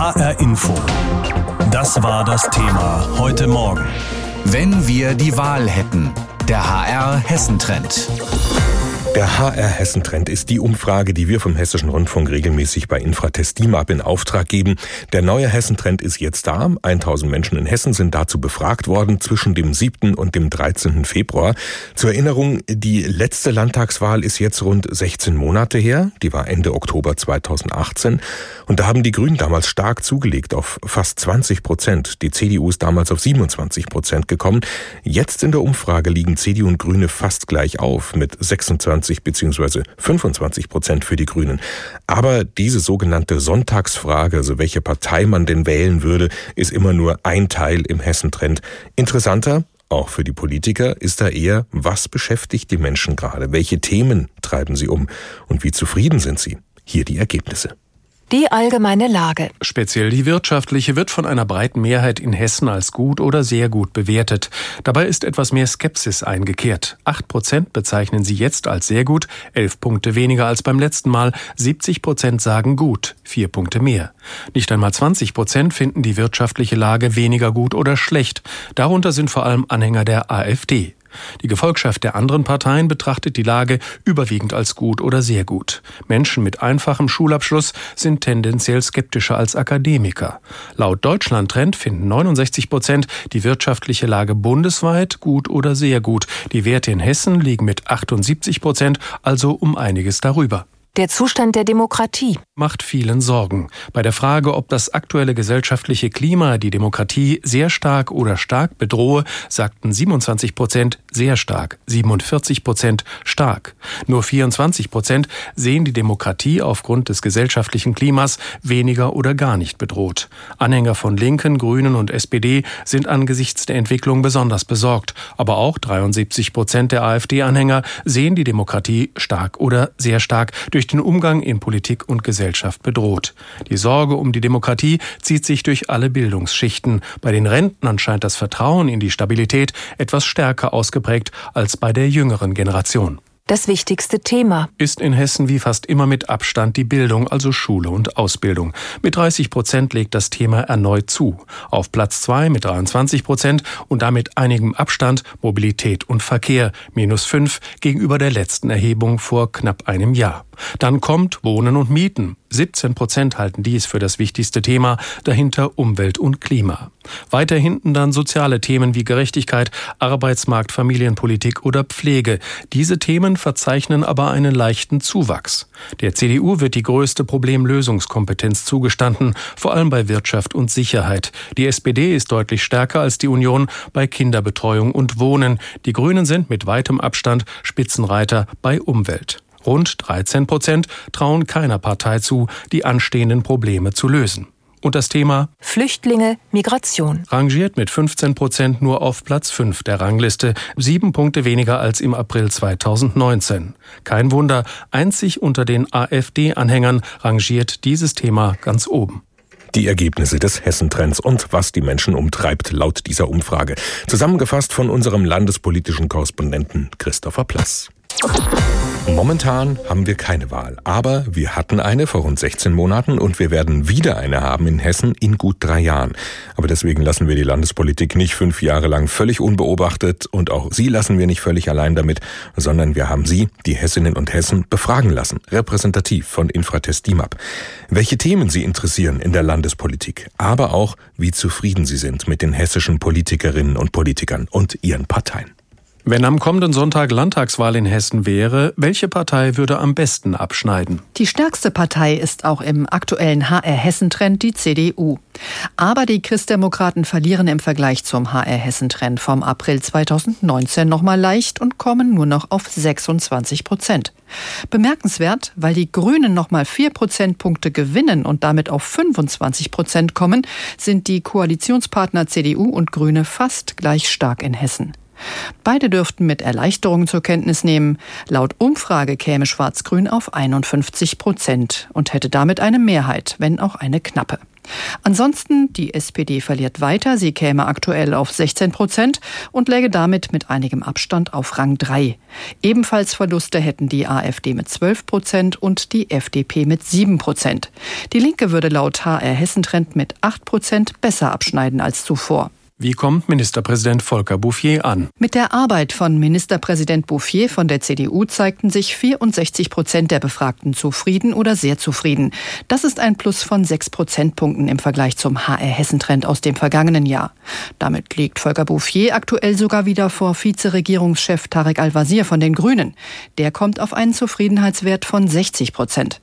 HR Info. Das war das Thema heute Morgen. Wenn wir die Wahl hätten. Der HR Hessentrend. Der HR Hessen-Trend ist die Umfrage, die wir vom Hessischen Rundfunk regelmäßig bei Infratest DIMAP in Auftrag geben. Der neue Hessen-Trend ist jetzt da. 1000 Menschen in Hessen sind dazu befragt worden zwischen dem 7. und dem 13. Februar. Zur Erinnerung, die letzte Landtagswahl ist jetzt rund 16 Monate her. Die war Ende Oktober 2018. Und da haben die Grünen damals stark zugelegt auf fast 20 Prozent. Die CDU ist damals auf 27 Prozent gekommen. Jetzt in der Umfrage liegen CDU und Grüne fast gleich auf mit 26 20 bzw. 25 Prozent für die Grünen. Aber diese sogenannte Sonntagsfrage, also welche Partei man denn wählen würde, ist immer nur ein Teil im Hessentrend. Interessanter, auch für die Politiker ist da eher, was beschäftigt die Menschen gerade? Welche Themen treiben sie um? Und wie zufrieden sind sie? Hier die Ergebnisse. Die allgemeine Lage. Speziell die wirtschaftliche wird von einer breiten Mehrheit in Hessen als gut oder sehr gut bewertet. Dabei ist etwas mehr Skepsis eingekehrt. Acht Prozent bezeichnen sie jetzt als sehr gut, elf Punkte weniger als beim letzten Mal. 70 Prozent sagen gut, vier Punkte mehr. Nicht einmal 20 Prozent finden die wirtschaftliche Lage weniger gut oder schlecht. Darunter sind vor allem Anhänger der AfD. Die Gefolgschaft der anderen Parteien betrachtet die Lage überwiegend als gut oder sehr gut. Menschen mit einfachem Schulabschluss sind tendenziell skeptischer als Akademiker. Laut Deutschland-Trend finden 69 Prozent die wirtschaftliche Lage bundesweit gut oder sehr gut. Die Werte in Hessen liegen mit 78 Prozent also um einiges darüber. Der Zustand der Demokratie macht vielen Sorgen. Bei der Frage, ob das aktuelle gesellschaftliche Klima die Demokratie sehr stark oder stark bedrohe, sagten 27 Prozent sehr stark, 47 Prozent stark. Nur 24 Prozent sehen die Demokratie aufgrund des gesellschaftlichen Klimas weniger oder gar nicht bedroht. Anhänger von Linken, Grünen und SPD sind angesichts der Entwicklung besonders besorgt. Aber auch 73 Prozent der AfD-Anhänger sehen die Demokratie stark oder sehr stark durch durch den Umgang in Politik und Gesellschaft bedroht. Die Sorge um die Demokratie zieht sich durch alle Bildungsschichten. Bei den Rentnern scheint das Vertrauen in die Stabilität etwas stärker ausgeprägt als bei der jüngeren Generation. Das wichtigste Thema ist in Hessen wie fast immer mit Abstand die Bildung, also Schule und Ausbildung. Mit 30 Prozent legt das Thema erneut zu. Auf Platz zwei mit 23 Prozent und damit einigem Abstand Mobilität und Verkehr, minus fünf gegenüber der letzten Erhebung vor knapp einem Jahr. Dann kommt Wohnen und Mieten. 17 Prozent halten dies für das wichtigste Thema, dahinter Umwelt und Klima. Weiter hinten dann soziale Themen wie Gerechtigkeit, Arbeitsmarkt, Familienpolitik oder Pflege. Diese Themen verzeichnen aber einen leichten Zuwachs. Der CDU wird die größte Problemlösungskompetenz zugestanden, vor allem bei Wirtschaft und Sicherheit. Die SPD ist deutlich stärker als die Union bei Kinderbetreuung und Wohnen. Die Grünen sind mit weitem Abstand Spitzenreiter bei Umwelt. Rund 13 Prozent trauen keiner Partei zu, die anstehenden Probleme zu lösen. Und das Thema Flüchtlinge, Migration rangiert mit 15 Prozent nur auf Platz 5 der Rangliste, sieben Punkte weniger als im April 2019. Kein Wunder, einzig unter den AfD-Anhängern rangiert dieses Thema ganz oben. Die Ergebnisse des Hessentrends und was die Menschen umtreibt laut dieser Umfrage. Zusammengefasst von unserem landespolitischen Korrespondenten Christopher Plass. Momentan haben wir keine Wahl, aber wir hatten eine vor rund 16 Monaten und wir werden wieder eine haben in Hessen in gut drei Jahren. Aber deswegen lassen wir die Landespolitik nicht fünf Jahre lang völlig unbeobachtet und auch Sie lassen wir nicht völlig allein damit, sondern wir haben Sie, die Hessinnen und Hessen, befragen lassen, repräsentativ von Infratest DIMAP, welche Themen Sie interessieren in der Landespolitik, aber auch, wie zufrieden Sie sind mit den hessischen Politikerinnen und Politikern und ihren Parteien. Wenn am kommenden Sonntag Landtagswahl in Hessen wäre, welche Partei würde am besten abschneiden? Die stärkste Partei ist auch im aktuellen HR-Hessen-Trend die CDU. Aber die Christdemokraten verlieren im Vergleich zum HR-Hessen-Trend vom April 2019 nochmal leicht und kommen nur noch auf 26 Prozent. Bemerkenswert, weil die Grünen nochmal vier Prozentpunkte gewinnen und damit auf 25 Prozent kommen, sind die Koalitionspartner CDU und Grüne fast gleich stark in Hessen. Beide dürften mit Erleichterung zur Kenntnis nehmen. Laut Umfrage käme Schwarz-Grün auf 51 Prozent und hätte damit eine Mehrheit, wenn auch eine knappe. Ansonsten, die SPD verliert weiter. Sie käme aktuell auf 16 Prozent und läge damit mit einigem Abstand auf Rang 3. Ebenfalls Verluste hätten die AfD mit 12 Prozent und die FDP mit 7 Prozent. Die Linke würde laut HR Hessentrend mit 8 Prozent besser abschneiden als zuvor. Wie kommt Ministerpräsident Volker Bouffier an? Mit der Arbeit von Ministerpräsident Bouffier von der CDU zeigten sich 64 Prozent der Befragten zufrieden oder sehr zufrieden. Das ist ein Plus von sechs Prozentpunkten im Vergleich zum HR-Hessen-Trend aus dem vergangenen Jahr. Damit liegt Volker Bouffier aktuell sogar wieder vor Vizeregierungschef Tarek Al-Wazir von den Grünen. Der kommt auf einen Zufriedenheitswert von 60 Prozent.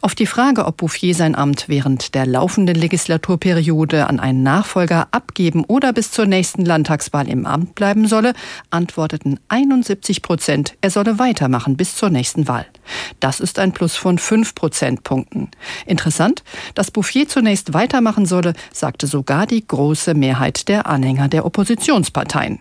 Auf die Frage, ob Bouffier sein Amt während der laufenden Legislaturperiode an einen Nachfolger abgeben oder bis zur nächsten Landtagswahl im Amt bleiben solle, antworteten 71 Prozent, er solle weitermachen bis zur nächsten Wahl. Das ist ein Plus von fünf Prozentpunkten. Interessant, dass Bouffier zunächst weitermachen solle, sagte sogar die große Mehrheit der Anhänger der Oppositionsparteien.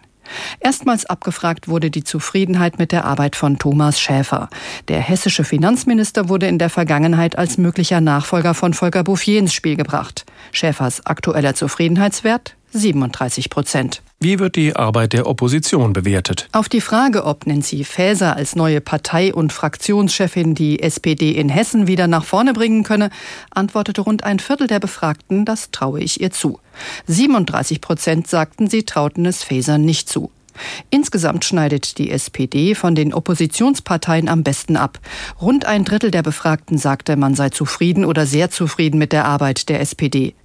Erstmals abgefragt wurde die Zufriedenheit mit der Arbeit von Thomas Schäfer. Der hessische Finanzminister wurde in der Vergangenheit als möglicher Nachfolger von Volker Bouffier ins Spiel gebracht. Schäfers aktueller Zufriedenheitswert 37 Prozent. Wie wird die Arbeit der Opposition bewertet? Auf die Frage, ob Nancy Faeser als neue Partei- und Fraktionschefin die SPD in Hessen wieder nach vorne bringen könne, antwortete rund ein Viertel der Befragten, das traue ich ihr zu. 37 Prozent sagten, sie trauten es Faeser nicht zu. Insgesamt schneidet die SPD von den Oppositionsparteien am besten ab. Rund ein Drittel der Befragten sagte, man sei zufrieden oder sehr zufrieden mit der Arbeit der SPD.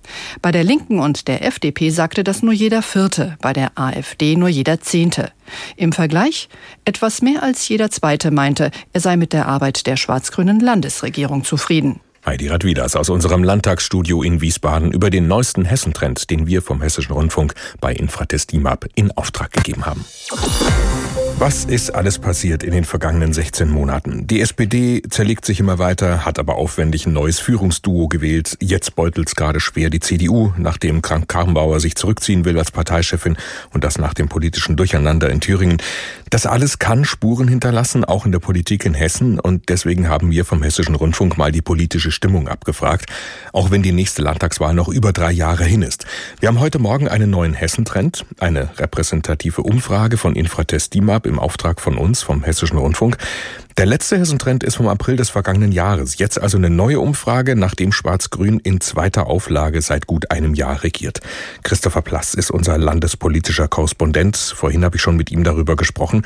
Bei der Linken und der FDP sagte das nur jeder Vierte, bei der AfD nur jeder Zehnte. Im Vergleich etwas mehr als jeder Zweite meinte, er sei mit der Arbeit der schwarz-grünen Landesregierung zufrieden. Heidi Radwidas aus unserem Landtagsstudio in Wiesbaden über den neuesten Hessentrend, den wir vom Hessischen Rundfunk bei Infratest DIMAP in Auftrag gegeben haben. Was ist alles passiert in den vergangenen 16 Monaten? Die SPD zerlegt sich immer weiter, hat aber aufwendig ein neues Führungsduo gewählt. Jetzt beutelt es gerade schwer die CDU, nachdem Krank-Karrenbauer sich zurückziehen will als Parteichefin und das nach dem politischen Durcheinander in Thüringen. Das alles kann Spuren hinterlassen, auch in der Politik in Hessen. Und deswegen haben wir vom Hessischen Rundfunk mal die politische Stimmung abgefragt, auch wenn die nächste Landtagswahl noch über drei Jahre hin ist. Wir haben heute Morgen einen neuen Hessentrend, eine repräsentative Umfrage von Infratest DIMAP im Auftrag von uns, vom Hessischen Rundfunk. Der letzte Hessentrend ist vom April des vergangenen Jahres. Jetzt also eine neue Umfrage, nachdem Schwarz-Grün in zweiter Auflage seit gut einem Jahr regiert. Christopher Plass ist unser landespolitischer Korrespondent. Vorhin habe ich schon mit ihm darüber gesprochen.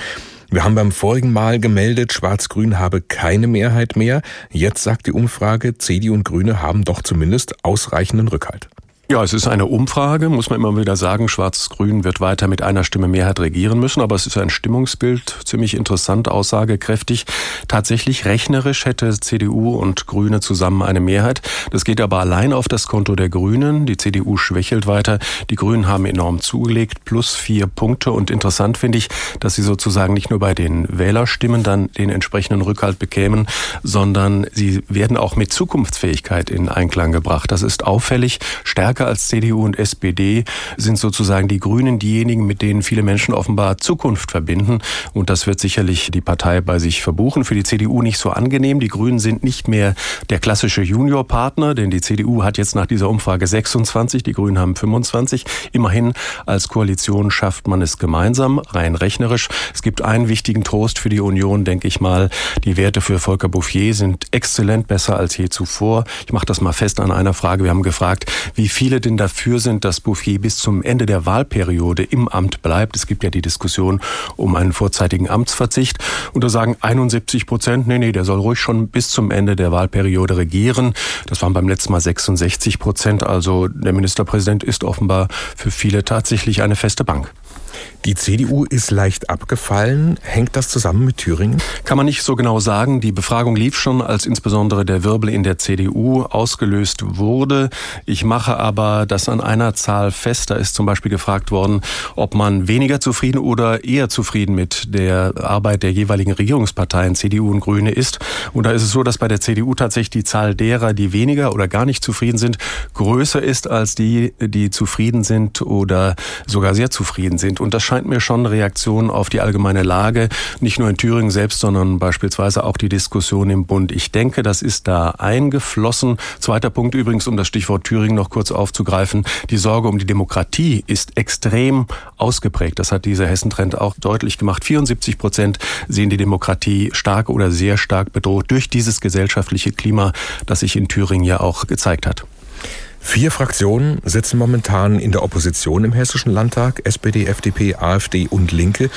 Wir haben beim vorigen Mal gemeldet, Schwarz-Grün habe keine Mehrheit mehr. Jetzt sagt die Umfrage, CDU und Grüne haben doch zumindest ausreichenden Rückhalt. Ja, es ist eine Umfrage, muss man immer wieder sagen. Schwarz-Grün wird weiter mit einer Stimme Mehrheit regieren müssen, aber es ist ein Stimmungsbild, ziemlich interessant, aussagekräftig. Tatsächlich rechnerisch hätte CDU und Grüne zusammen eine Mehrheit. Das geht aber allein auf das Konto der Grünen. Die CDU schwächelt weiter. Die Grünen haben enorm zugelegt, plus vier Punkte. Und interessant finde ich, dass sie sozusagen nicht nur bei den Wählerstimmen dann den entsprechenden Rückhalt bekämen, sondern sie werden auch mit Zukunftsfähigkeit in Einklang gebracht. Das ist auffällig, stärker stärker als CDU und SPD sind sozusagen die Grünen diejenigen, mit denen viele Menschen offenbar Zukunft verbinden. Und das wird sicherlich die Partei bei sich verbuchen. Für die CDU nicht so angenehm. Die Grünen sind nicht mehr der klassische Juniorpartner, denn die CDU hat jetzt nach dieser Umfrage 26, die Grünen haben 25. Immerhin als Koalition schafft man es gemeinsam, rein rechnerisch. Es gibt einen wichtigen Trost für die Union, denke ich mal. Die Werte für Volker Bouffier sind exzellent besser als je zuvor. Ich mache das mal fest an einer Frage. Wir haben gefragt, wie viel viele denn dafür sind, dass Bouffier bis zum Ende der Wahlperiode im Amt bleibt. Es gibt ja die Diskussion um einen vorzeitigen Amtsverzicht. Und da sagen 71 Prozent, nee, nee, der soll ruhig schon bis zum Ende der Wahlperiode regieren. Das waren beim letzten Mal 66 Prozent. Also der Ministerpräsident ist offenbar für viele tatsächlich eine feste Bank. Die CDU ist leicht abgefallen. Hängt das zusammen mit Thüringen? Kann man nicht so genau sagen. Die Befragung lief schon, als insbesondere der Wirbel in der CDU ausgelöst wurde. Ich mache aber das an einer Zahl fest. Da ist zum Beispiel gefragt worden, ob man weniger zufrieden oder eher zufrieden mit der Arbeit der jeweiligen Regierungsparteien CDU und Grüne ist. Und da ist es so, dass bei der CDU tatsächlich die Zahl derer, die weniger oder gar nicht zufrieden sind, größer ist als die, die zufrieden sind oder sogar sehr zufrieden sind. Und Und das scheint mir schon Reaktion auf die allgemeine Lage, nicht nur in Thüringen selbst, sondern beispielsweise auch die Diskussion im Bund. Ich denke, das ist da eingeflossen. Zweiter Punkt übrigens, um das Stichwort Thüringen noch kurz aufzugreifen. Die Sorge um die Demokratie ist extrem ausgeprägt. Das hat dieser Hessentrend auch deutlich gemacht. 74 Prozent sehen die Demokratie stark oder sehr stark bedroht durch dieses gesellschaftliche Klima, das sich in Thüringen ja auch gezeigt hat. Vier Fraktionen sitzen momentan in der Opposition im Hessischen Landtag, SPD, FDP, AfD und Linke.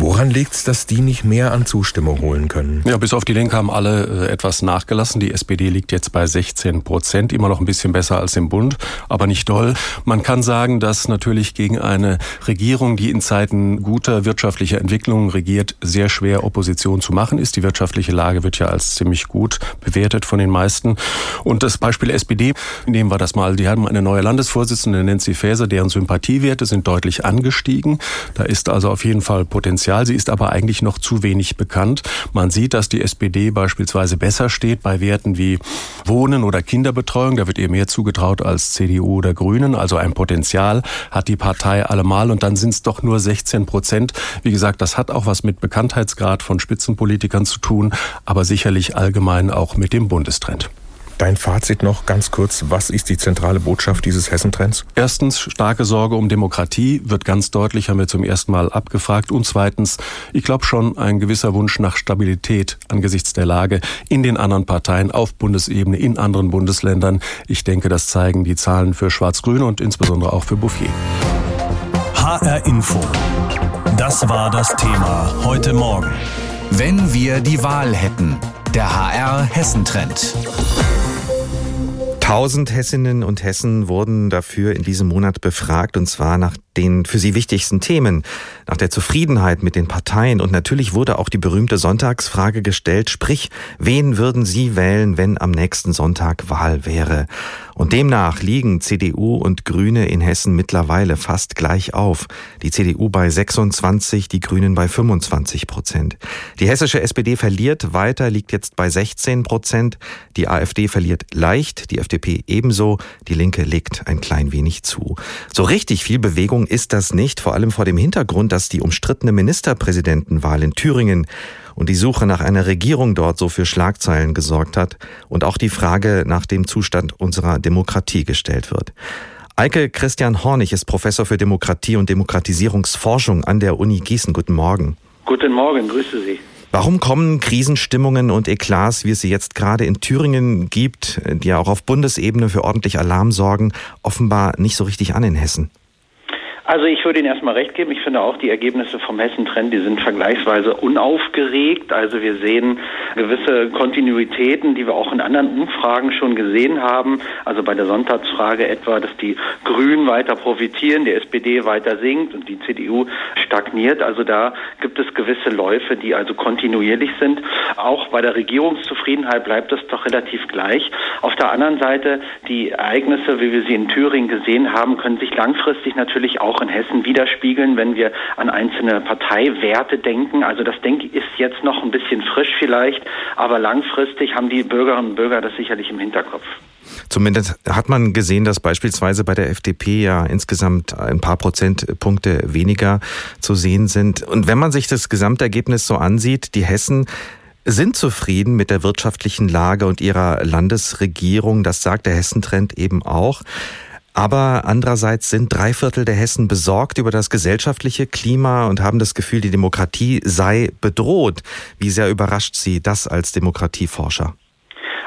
Woran liegt es, dass die nicht mehr an Zustimmung holen können? Ja, bis auf die Linke haben alle äh, etwas nachgelassen. Die SPD liegt jetzt bei 16 Prozent, immer noch ein bisschen besser als im Bund, aber nicht doll. Man kann sagen, dass natürlich gegen eine Regierung, die in Zeiten guter wirtschaftlicher Entwicklung regiert, sehr schwer Opposition zu machen ist. Die wirtschaftliche Lage wird ja als ziemlich gut bewertet von den meisten. Und das Beispiel SPD, nehmen wir das mal. Die haben eine neue Landesvorsitzende, Nancy Faeser, deren Sympathiewerte sind deutlich angestiegen. Da ist also auf jeden Fall Potenzial Potenzial. Sie ist aber eigentlich noch zu wenig bekannt. Man sieht, dass die SPD beispielsweise besser steht bei Werten wie Wohnen oder Kinderbetreuung. Da wird ihr mehr zugetraut als CDU oder Grünen. Also ein Potenzial hat die Partei allemal. Und dann sind es doch nur 16 Prozent. Wie gesagt, das hat auch was mit Bekanntheitsgrad von Spitzenpolitikern zu tun, aber sicherlich allgemein auch mit dem Bundestrend. Dein Fazit noch ganz kurz. Was ist die zentrale Botschaft dieses Hessentrends? Erstens, starke Sorge um Demokratie wird ganz deutlich, haben wir zum ersten Mal abgefragt. Und zweitens, ich glaube schon ein gewisser Wunsch nach Stabilität angesichts der Lage in den anderen Parteien auf Bundesebene, in anderen Bundesländern. Ich denke, das zeigen die Zahlen für Schwarz-Grün und insbesondere auch für Bouffier. HR Info. Das war das Thema heute Morgen. Wenn wir die Wahl hätten. Der HR Hessentrend. 1000 Hessinnen und Hessen wurden dafür in diesem Monat befragt, und zwar nach den für sie wichtigsten Themen, nach der Zufriedenheit mit den Parteien. Und natürlich wurde auch die berühmte Sonntagsfrage gestellt, sprich, wen würden Sie wählen, wenn am nächsten Sonntag Wahl wäre? Und demnach liegen CDU und Grüne in Hessen mittlerweile fast gleich auf. Die CDU bei 26, die Grünen bei 25 Prozent. Die hessische SPD verliert weiter, liegt jetzt bei 16 Prozent. Die AfD verliert leicht, die FDP ebenso, die Linke legt ein klein wenig zu. So richtig viel Bewegung ist das nicht, vor allem vor dem Hintergrund, dass die umstrittene Ministerpräsidentenwahl in Thüringen und die Suche nach einer Regierung dort so für Schlagzeilen gesorgt hat und auch die Frage nach dem Zustand unserer Demokratie gestellt wird. Eike Christian Hornig ist Professor für Demokratie und Demokratisierungsforschung an der Uni Gießen. Guten Morgen. Guten Morgen, grüße Sie. Warum kommen Krisenstimmungen und Eklats, wie es sie jetzt gerade in Thüringen gibt, die ja auch auf Bundesebene für ordentlich Alarm sorgen, offenbar nicht so richtig an in Hessen? Also ich würde Ihnen erstmal recht geben. Ich finde auch die Ergebnisse vom Hessen-Trend, die sind vergleichsweise unaufgeregt. Also wir sehen gewisse Kontinuitäten, die wir auch in anderen Umfragen schon gesehen haben. Also bei der Sonntagsfrage etwa, dass die Grünen weiter profitieren, die SPD weiter sinkt und die CDU stagniert. Also da gibt es gewisse Läufe, die also kontinuierlich sind. Auch bei der Regierungszufriedenheit bleibt es doch relativ gleich. Auf der anderen Seite, die Ereignisse, wie wir sie in Thüringen gesehen haben, können sich langfristig natürlich auch auch in Hessen widerspiegeln, wenn wir an einzelne Parteiwerte denken. Also das denke ist jetzt noch ein bisschen frisch vielleicht, aber langfristig haben die Bürgerinnen und Bürger das sicherlich im Hinterkopf. Zumindest hat man gesehen, dass beispielsweise bei der FDP ja insgesamt ein paar Prozentpunkte weniger zu sehen sind. Und wenn man sich das Gesamtergebnis so ansieht, die Hessen sind zufrieden mit der wirtschaftlichen Lage und ihrer Landesregierung. Das sagt der Hessentrend eben auch. Aber andererseits sind drei Viertel der Hessen besorgt über das gesellschaftliche Klima und haben das Gefühl, die Demokratie sei bedroht. Wie sehr überrascht Sie das als Demokratieforscher?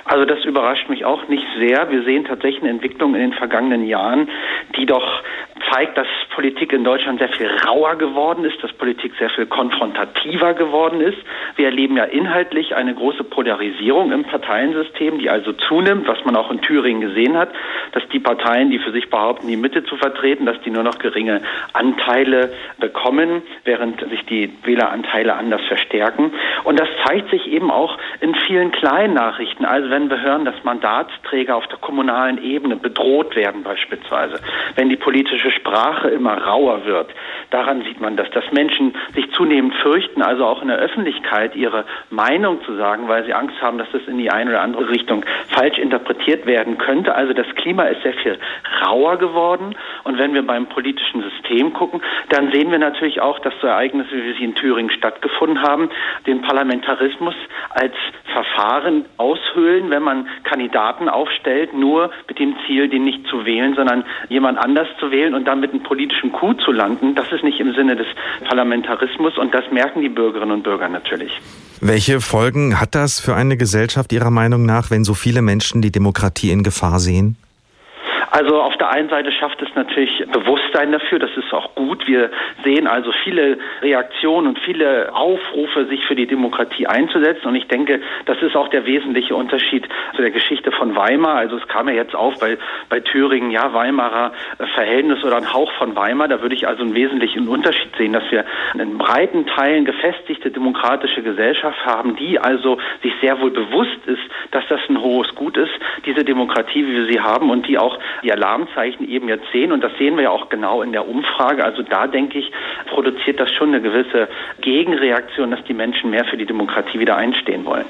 Also das überrascht mich auch nicht sehr. Wir sehen tatsächlich eine Entwicklung in den vergangenen Jahren, die doch zeigt, dass Politik in Deutschland sehr viel rauer geworden ist, dass Politik sehr viel konfrontativer geworden ist. Wir erleben ja inhaltlich eine große Polarisierung im Parteiensystem, die also zunimmt, was man auch in Thüringen gesehen hat, dass die Parteien, die für sich behaupten, die Mitte zu vertreten, dass die nur noch geringe Anteile bekommen, während sich die Wähleranteile anders verstärken. Und das zeigt sich eben auch in vielen kleinen Nachrichten. Also wenn wir hören, dass Mandatsträger auf der kommunalen Ebene bedroht werden beispielsweise, wenn die politische Sprache immer rauer wird. Daran sieht man das, dass Menschen sich zunehmend fürchten, also auch in der Öffentlichkeit ihre Meinung zu sagen, weil sie Angst haben, dass das in die eine oder andere Richtung falsch interpretiert werden könnte. Also das Klima ist sehr viel rauer geworden. Und wenn wir beim politischen System gucken, dann sehen wir natürlich auch, dass so Ereignisse, wie sie in Thüringen stattgefunden haben, den Parlamentarismus als Verfahren aushöhlen, wenn man Kandidaten aufstellt, nur mit dem Ziel, den nicht zu wählen, sondern jemand anders zu wählen und dann mit einem politischen Coup zu landen. Das ist nicht im Sinne des Parlamentarismus und das merken die Bürgerinnen und Bürger natürlich. Welche Folgen hat das für eine Gesellschaft Ihrer Meinung nach, wenn so viele Menschen die Demokratie in Gefahr sehen? Also auf der einen Seite schafft es natürlich Bewusstsein dafür, das ist auch gut. Wir sehen also viele Reaktionen und viele Aufrufe, sich für die Demokratie einzusetzen. Und ich denke, das ist auch der wesentliche Unterschied zu der Geschichte von Weimar. Also es kam ja jetzt auf bei, bei Thüringen, ja, Weimarer Verhältnis oder ein Hauch von Weimar. Da würde ich also einen wesentlichen Unterschied sehen, dass wir in breiten Teilen gefestigte demokratische Gesellschaft haben, die also sich sehr wohl bewusst ist, dass das ein hohes Gut ist, diese Demokratie, wie wir sie haben und die auch die Alarmzeichen eben jetzt sehen. Und das sehen wir ja auch genau in der Umfrage. Also da denke ich, produziert das schon eine gewisse Gegenreaktion, dass die Menschen mehr für die Demokratie wieder einstehen wollen.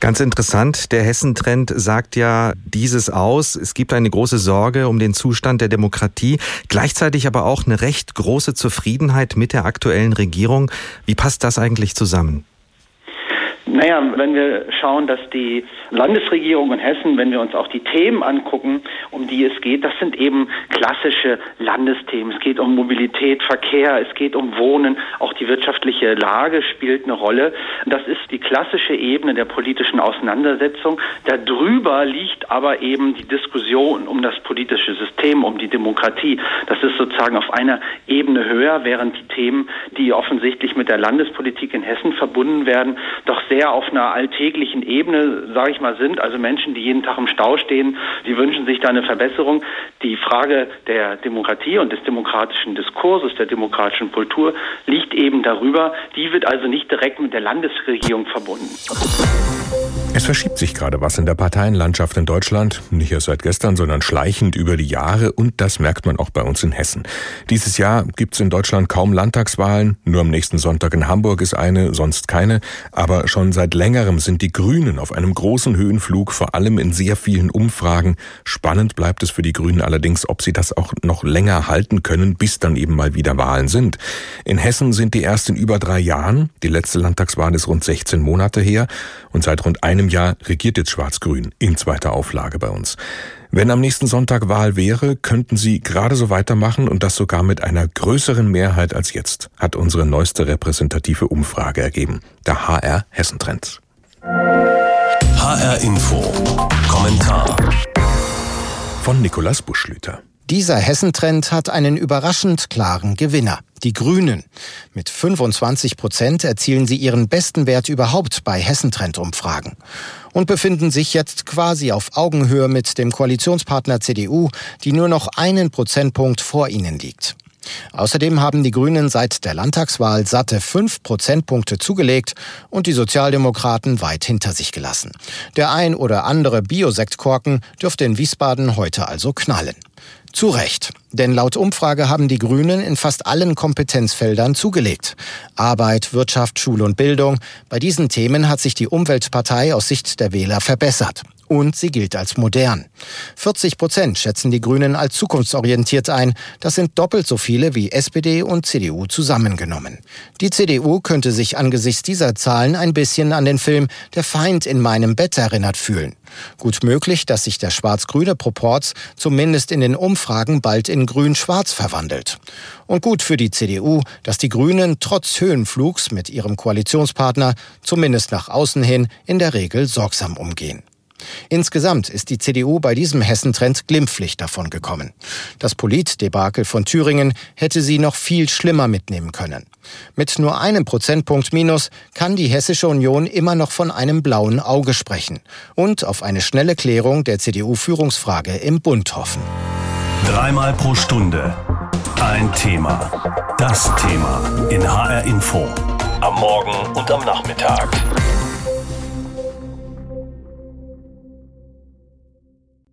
Ganz interessant, der Hessentrend sagt ja dieses aus. Es gibt eine große Sorge um den Zustand der Demokratie, gleichzeitig aber auch eine recht große Zufriedenheit mit der aktuellen Regierung. Wie passt das eigentlich zusammen? Naja, wenn wir schauen, dass die Landesregierung in Hessen, wenn wir uns auch die Themen angucken, um die es geht, das sind eben klassische Landesthemen. Es geht um Mobilität, Verkehr, es geht um Wohnen, auch die wirtschaftliche Lage spielt eine Rolle. Das ist die klassische Ebene der politischen Auseinandersetzung. Darüber liegt aber eben die Diskussion um das politische System, um die Demokratie. Das ist sozusagen auf einer Ebene höher, während die Themen, die offensichtlich mit der Landespolitik in Hessen verbunden werden, doch sehr sehr auf einer alltäglichen Ebene, sage ich mal, sind. Also Menschen, die jeden Tag im Stau stehen, die wünschen sich da eine Verbesserung. Die Frage der Demokratie und des demokratischen Diskurses, der demokratischen Kultur liegt eben darüber. Die wird also nicht direkt mit der Landesregierung verbunden. Es verschiebt sich gerade was in der Parteienlandschaft in Deutschland, nicht erst seit gestern, sondern schleichend über die Jahre und das merkt man auch bei uns in Hessen. Dieses Jahr gibt es in Deutschland kaum Landtagswahlen, nur am nächsten Sonntag in Hamburg ist eine, sonst keine, aber schon seit längerem sind die Grünen auf einem großen Höhenflug, vor allem in sehr vielen Umfragen. Spannend bleibt es für die Grünen allerdings, ob sie das auch noch länger halten können, bis dann eben mal wieder Wahlen sind. In Hessen sind die erst in über drei Jahren, die letzte Landtagswahl ist rund 16 Monate her und seit rund einem Jahr regiert jetzt Schwarz-Grün in zweiter Auflage bei uns. Wenn am nächsten Sonntag Wahl wäre, könnten sie gerade so weitermachen und das sogar mit einer größeren Mehrheit als jetzt, hat unsere neueste repräsentative Umfrage ergeben. Der HR Hessentrends. HR Info. Kommentar. Von Nikolas Buschlüter. Dieser Hessentrend hat einen überraschend klaren Gewinner. Die Grünen. Mit 25 Prozent erzielen sie ihren besten Wert überhaupt bei Hessentrend-Umfragen und befinden sich jetzt quasi auf Augenhöhe mit dem Koalitionspartner CDU, die nur noch einen Prozentpunkt vor ihnen liegt. Außerdem haben die Grünen seit der Landtagswahl satte fünf Prozentpunkte zugelegt und die Sozialdemokraten weit hinter sich gelassen. Der ein oder andere Biosektkorken dürfte in Wiesbaden heute also knallen. Zu Recht. Denn laut Umfrage haben die Grünen in fast allen Kompetenzfeldern zugelegt. Arbeit, Wirtschaft, Schule und Bildung. Bei diesen Themen hat sich die Umweltpartei aus Sicht der Wähler verbessert. Und sie gilt als modern. 40 Prozent schätzen die Grünen als zukunftsorientiert ein. Das sind doppelt so viele wie SPD und CDU zusammengenommen. Die CDU könnte sich angesichts dieser Zahlen ein bisschen an den Film Der Feind in meinem Bett erinnert fühlen. Gut möglich, dass sich der schwarz-grüne Proporz zumindest in den Umfragen bald in grün-schwarz verwandelt. Und gut für die CDU, dass die Grünen trotz Höhenflugs mit ihrem Koalitionspartner zumindest nach außen hin in der Regel sorgsam umgehen. Insgesamt ist die CDU bei diesem Hessentrend glimpflich davon gekommen. Das Politdebakel von Thüringen hätte sie noch viel schlimmer mitnehmen können. Mit nur einem Prozentpunkt Minus kann die Hessische Union immer noch von einem blauen Auge sprechen und auf eine schnelle Klärung der CDU-Führungsfrage im Bund hoffen. Dreimal pro Stunde ein Thema. Das Thema in HR Info. Am Morgen und am Nachmittag.